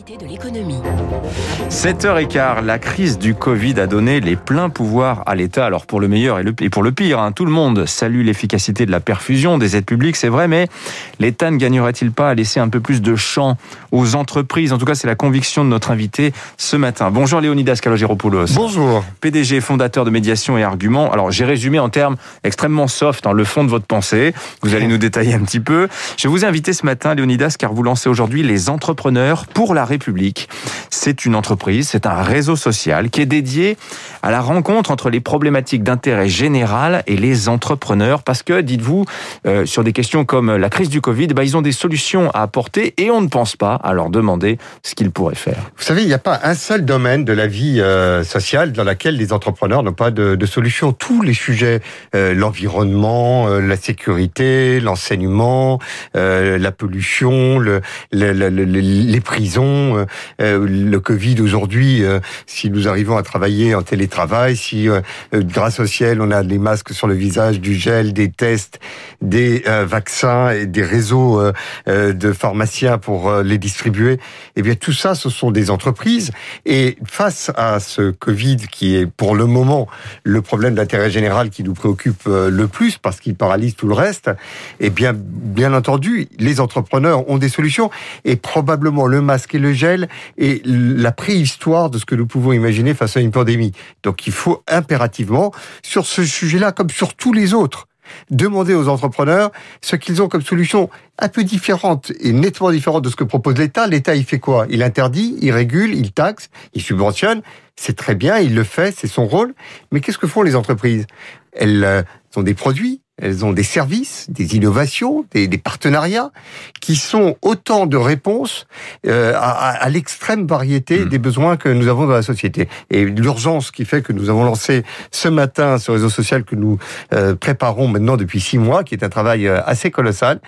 L'invité de l'économie. 7h15, la crise du Covid a donné les pleins pouvoirs à l'État. Alors pour le meilleur et, le, et pour le pire, hein, tout le monde salue l'efficacité de la perfusion des aides publiques, c'est vrai, mais l'État ne gagnerait-il pas à laisser un peu plus de champ aux entreprises? En tout cas, c'est la conviction de notre invité ce matin. Bonjour Léonidas Kalogeropoulos. Bonjour. PDG, fondateur de Médiation et Arguments. Alors j'ai résumé en termes extrêmement soft dans le fond de votre pensée. Vous allez nous détailler un petit peu. Je vous ai invité ce matin, Léonidas, car vous lancez aujourd'hui les entrepreneurs pour la République. C'est une entreprise, c'est un réseau social qui est dédié à la rencontre entre les problématiques d'intérêt général et les entrepreneurs. Parce que, dites-vous, euh, sur des questions comme la crise du Covid, bah, ils ont des solutions à apporter et on ne pense pas à leur demander ce qu'ils pourraient faire. Vous savez, il n'y a pas un seul domaine de la vie euh, sociale dans lequel les entrepreneurs n'ont pas de, de solution. Tous les sujets, euh, l'environnement, la sécurité, l'enseignement, la pollution, le, le, le, les prisons, euh, le Covid aujourd'hui, euh, si nous arrivons à travailler en télétravail, si euh, grâce au ciel on a des masques sur le visage, du gel, des tests, des vaccins et des réseaux de pharmaciens pour les distribuer, eh bien tout ça, ce sont des entreprises. Et face à ce Covid qui est pour le moment le problème d'intérêt général qui nous préoccupe le plus parce qu'il paralyse tout le reste, eh bien bien entendu, les entrepreneurs ont des solutions et probablement le masque et le gel et la préhistoire de ce que nous pouvons imaginer face à une pandémie. Donc il faut impérativement, sur ce sujet-là, comme sur tous les autres, demander aux entrepreneurs ce qu'ils ont comme solution un peu différente et nettement différente de ce que propose l'État. L'État, il fait quoi? Il interdit, il régule, il taxe, il subventionne. C'est très bien, il le fait, c'est son rôle. Mais qu'est-ce que font les entreprises? Elles euh, ont des produits, elles ont des services, des innovations, des, des partenariats qui sont autant de réponses euh, à, à l'extrême variété mmh. des besoins que nous avons dans la société. Et l'urgence qui fait que nous avons lancé ce matin ce réseau social que nous euh, préparons maintenant depuis six mois, qui est un travail euh, assez colossal,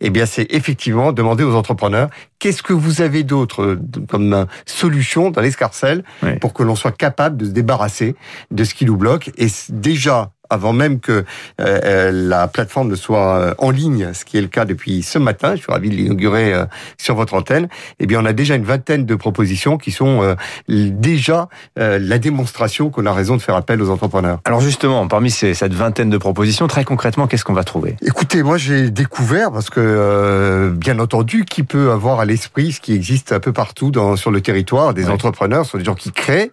eh bien c'est effectivement demander aux entrepreneurs qu'est-ce que vous avez d'autre euh, comme solution dans l'escarcelle oui. pour que l'on soit capable de se débarrasser de ce qui nous bloque. Et déjà, avant même que euh, la plateforme ne soit euh, en ligne, ce qui est le cas depuis ce matin, je suis ravi de l'inaugurer euh, sur votre antenne, eh bien on a déjà une vingtaine de propositions qui sont euh, déjà euh, la démonstration qu'on a raison de faire appel aux entrepreneurs. Alors justement, parmi ces, cette vingtaine de propositions, très concrètement, qu'est-ce qu'on va trouver? Écoutez, moi j'ai découvert, parce que euh, bien entendu, qui peut avoir à l'esprit ce qui existe un peu partout dans, sur le territoire, des entrepreneurs, ce sont des gens qui créent,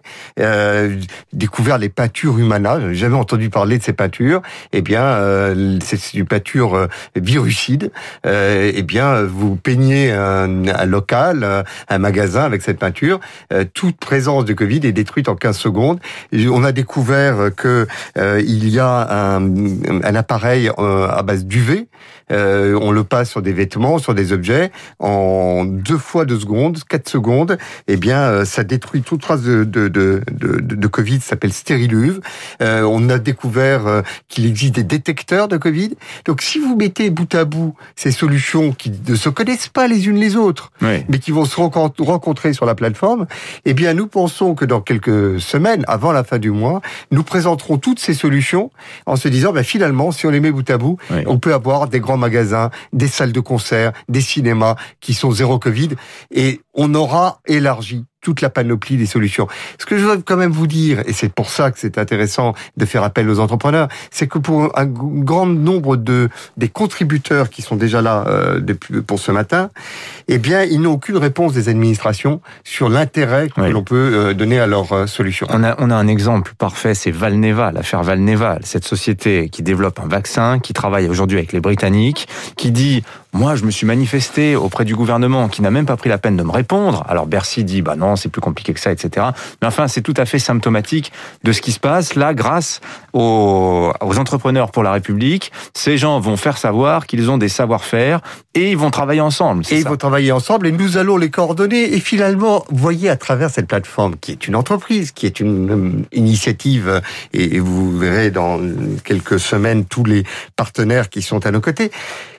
découvert les peintures humanas, j'ai jamais entendu parler de ces peintures, eh bien, euh, c'est une peinture euh, virucide. Euh, eh bien, vous peignez un, local, un magasin avec cette peinture. Euh, toute présence de Covid est détruite en 15 secondes. On a découvert que euh, il y a un, appareil euh, à base d'UV. on le passe sur des vêtements, sur des objets, en deux fois deux secondes, quatre secondes. Eh bien, ça détruit toute trace de, de Covid. Ça s'appelle Stériluve. on a découvert euh, qu'il existe des détecteurs de Covid. Donc si vous mettez bout à bout ces solutions qui ne se connaissent pas les unes les autres, oui. mais qui vont se rencontrer sur la plateforme, eh bien nous pensons que dans quelques semaines, avant la fin du mois, nous présenterons toutes ces solutions en se disant, ben, finalement, si on les met bout à bout, oui. on peut avoir des grands magasins, des salles de concert, des cinémas qui sont zéro Covid, et on aura élargi toute la panoplie des solutions. Ce que je veux quand même vous dire, et c'est pour ça que c'est intéressant de faire appel aux entrepreneurs, c'est que pour un grand nombre de des contributeurs qui sont déjà là euh, depuis, pour ce matin, eh bien, ils n'ont aucune réponse des administrations sur l'intérêt que oui. l'on peut euh, donner à leurs euh, solutions. On a, on a un exemple parfait, c'est Valneva, l'affaire Valneva, cette société qui développe un vaccin, qui travaille aujourd'hui avec les Britanniques, qui dit moi, je me suis manifesté auprès du gouvernement qui n'a même pas pris la peine de me répondre. Alors Bercy dit, bah non, c'est plus compliqué que ça, etc. Mais enfin, c'est tout à fait symptomatique de ce qui se passe là, grâce aux, aux entrepreneurs pour la République. Ces gens vont faire savoir qu'ils ont des savoir-faire et ils vont travailler ensemble. Et ils vont travailler ensemble et nous allons les coordonner. Et finalement, voyez, à travers cette plateforme qui est une entreprise, qui est une, une initiative, et vous verrez dans quelques semaines tous les partenaires qui sont à nos côtés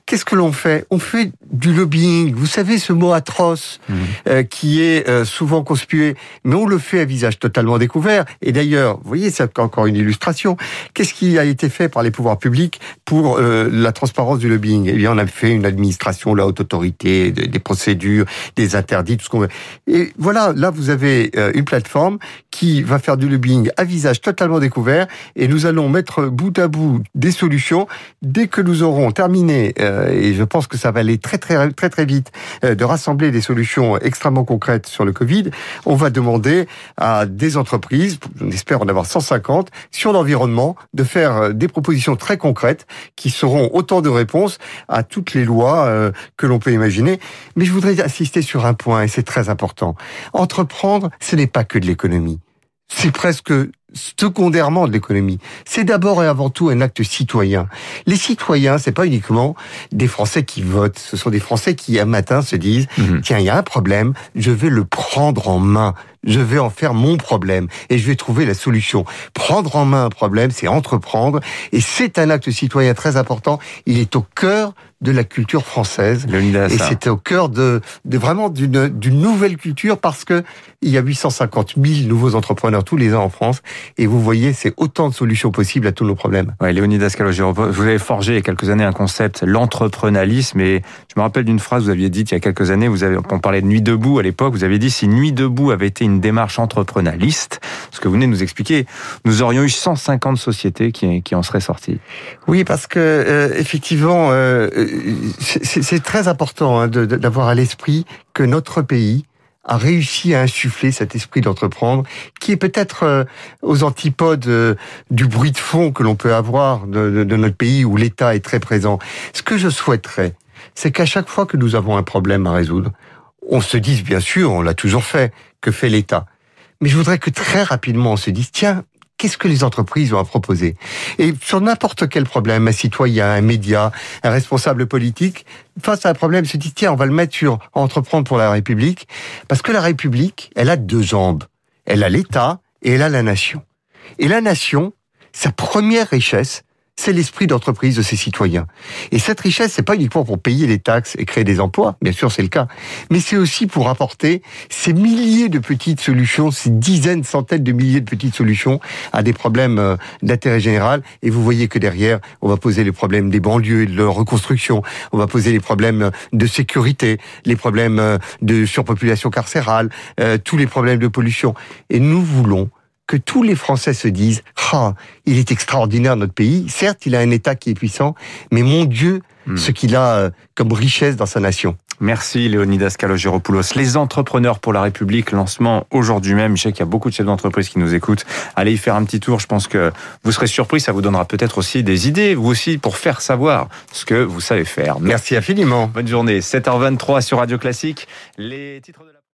qu'est-ce que l'on fait? On fait du lobbying. Vous savez ce mot atroce Mhm. euh, qui est euh, souvent conspué, mais on le fait à visage totalement découvert. Et d'ailleurs, vous voyez, c'est encore une illustration. Qu'est-ce qui a été fait par les pouvoirs publics pour euh, la transparence du lobbying? Eh bien, on a fait une administration, la haute autorité, des, des procédures, des interdits, tout ce qu'on veut. Et voilà, là, vous avez euh, une plateforme qui va faire du lobbying à visage totalement découvert, et nous allons mettre bout à bout des solutions dès que nous aurons terminé. euh, et je pense que ça va aller très très très très vite euh, de rassembler des solutions extrêmement concrètes sur le Covid. On va demander à des entreprises, on espère en avoir 150 sur l'environnement, de faire euh, des propositions très concrètes qui seront autant de réponses à toutes les lois euh, que l'on peut imaginer. Mais je voudrais insister sur un point, et c'est très important. Entreprendre, ce n'est pas que de l'économie. C'est presque secondairement de l'économie. C'est d'abord et avant tout un acte citoyen. Les citoyens, c'est pas uniquement des Français qui votent. Ce sont des Français qui, un matin, se disent, Mhm. tiens, il y a un problème, je vais le prendre en main. Je vais en faire mon problème et je vais trouver la solution. Prendre en main un problème, c'est entreprendre et c'est un acte citoyen très important. Il est au cœur de la culture française. Et c'est au cœur de, de vraiment d'une d'une nouvelle culture parce que il y a 850 000 nouveaux entrepreneurs tous les ans en France. Et vous voyez, c'est autant de solutions possibles à tous nos problèmes. Ouais, Léonidas Calogero, vous avez forgé il y a quelques années un concept, l'entrepreneurialisme. Et je me rappelle d'une phrase que vous aviez dite il y a quelques années, vous avez, on parlait de Nuit debout à l'époque, vous avez dit si Nuit debout avait été une démarche entrepreneurialiste, ce que vous venez de nous expliquer, nous aurions eu 150 sociétés qui, qui en seraient sorties. Oui, parce que euh, effectivement, euh, c'est c'est très important hein, d'avoir à l'esprit que notre pays a réussi à insuffler cet esprit d'entreprendre, qui est peut-être euh, aux antipodes euh, du bruit de fond que l'on peut avoir de, de- de notre pays où l'État est très présent. Ce que je souhaiterais, c'est qu'à chaque fois que nous avons un problème à résoudre, on se dise, bien sûr, on l'a toujours fait, que fait l'État. Mais je voudrais que très rapidement on se dise, tiens, qu'est-ce que les entreprises ont à proposer? Et sur n'importe quel problème, un citoyen, un média, un responsable politique, face à un problème, se dit, tiens, on va le mettre sur entreprendre pour la République, parce que la République, elle a deux jambes. Elle a l'État et elle a la nation. Et la nation, sa première richesse, c'est l'esprit d'entreprise de ses citoyens. Et cette richesse, c'est pas uniquement pour payer les taxes et créer des emplois, bien sûr c'est le cas, mais c'est aussi pour apporter ces milliers de petites solutions, ces dizaines, centaines de milliers de petites solutions à des problèmes euh, d'intérêt général. Et vous voyez que derrière, on va poser les problèmes des banlieues et de leur reconstruction, on va poser les problèmes de sécurité, les problèmes euh, de surpopulation carcérale, euh, tous les problèmes de pollution. Et nous voulons que tous les Français se disent ah il est extraordinaire notre pays certes il a un État qui est puissant mais mon Dieu Hmm. ce qu'il a euh, comme richesse dans sa nation Merci Léonidas Kalogeropoulos. Les entrepreneurs pour la République, lancement aujourd'hui même. Je sais qu'il y a beaucoup de chefs d'entreprise qui nous écoutent. Allez y faire un petit tour. Je pense que vous serez surpris. Ça vous donnera peut-être aussi des idées, vous aussi, pour faire savoir ce que vous savez faire. merci infiniment Bonne journée. 7h23 sur Radio Classique. Les titres de la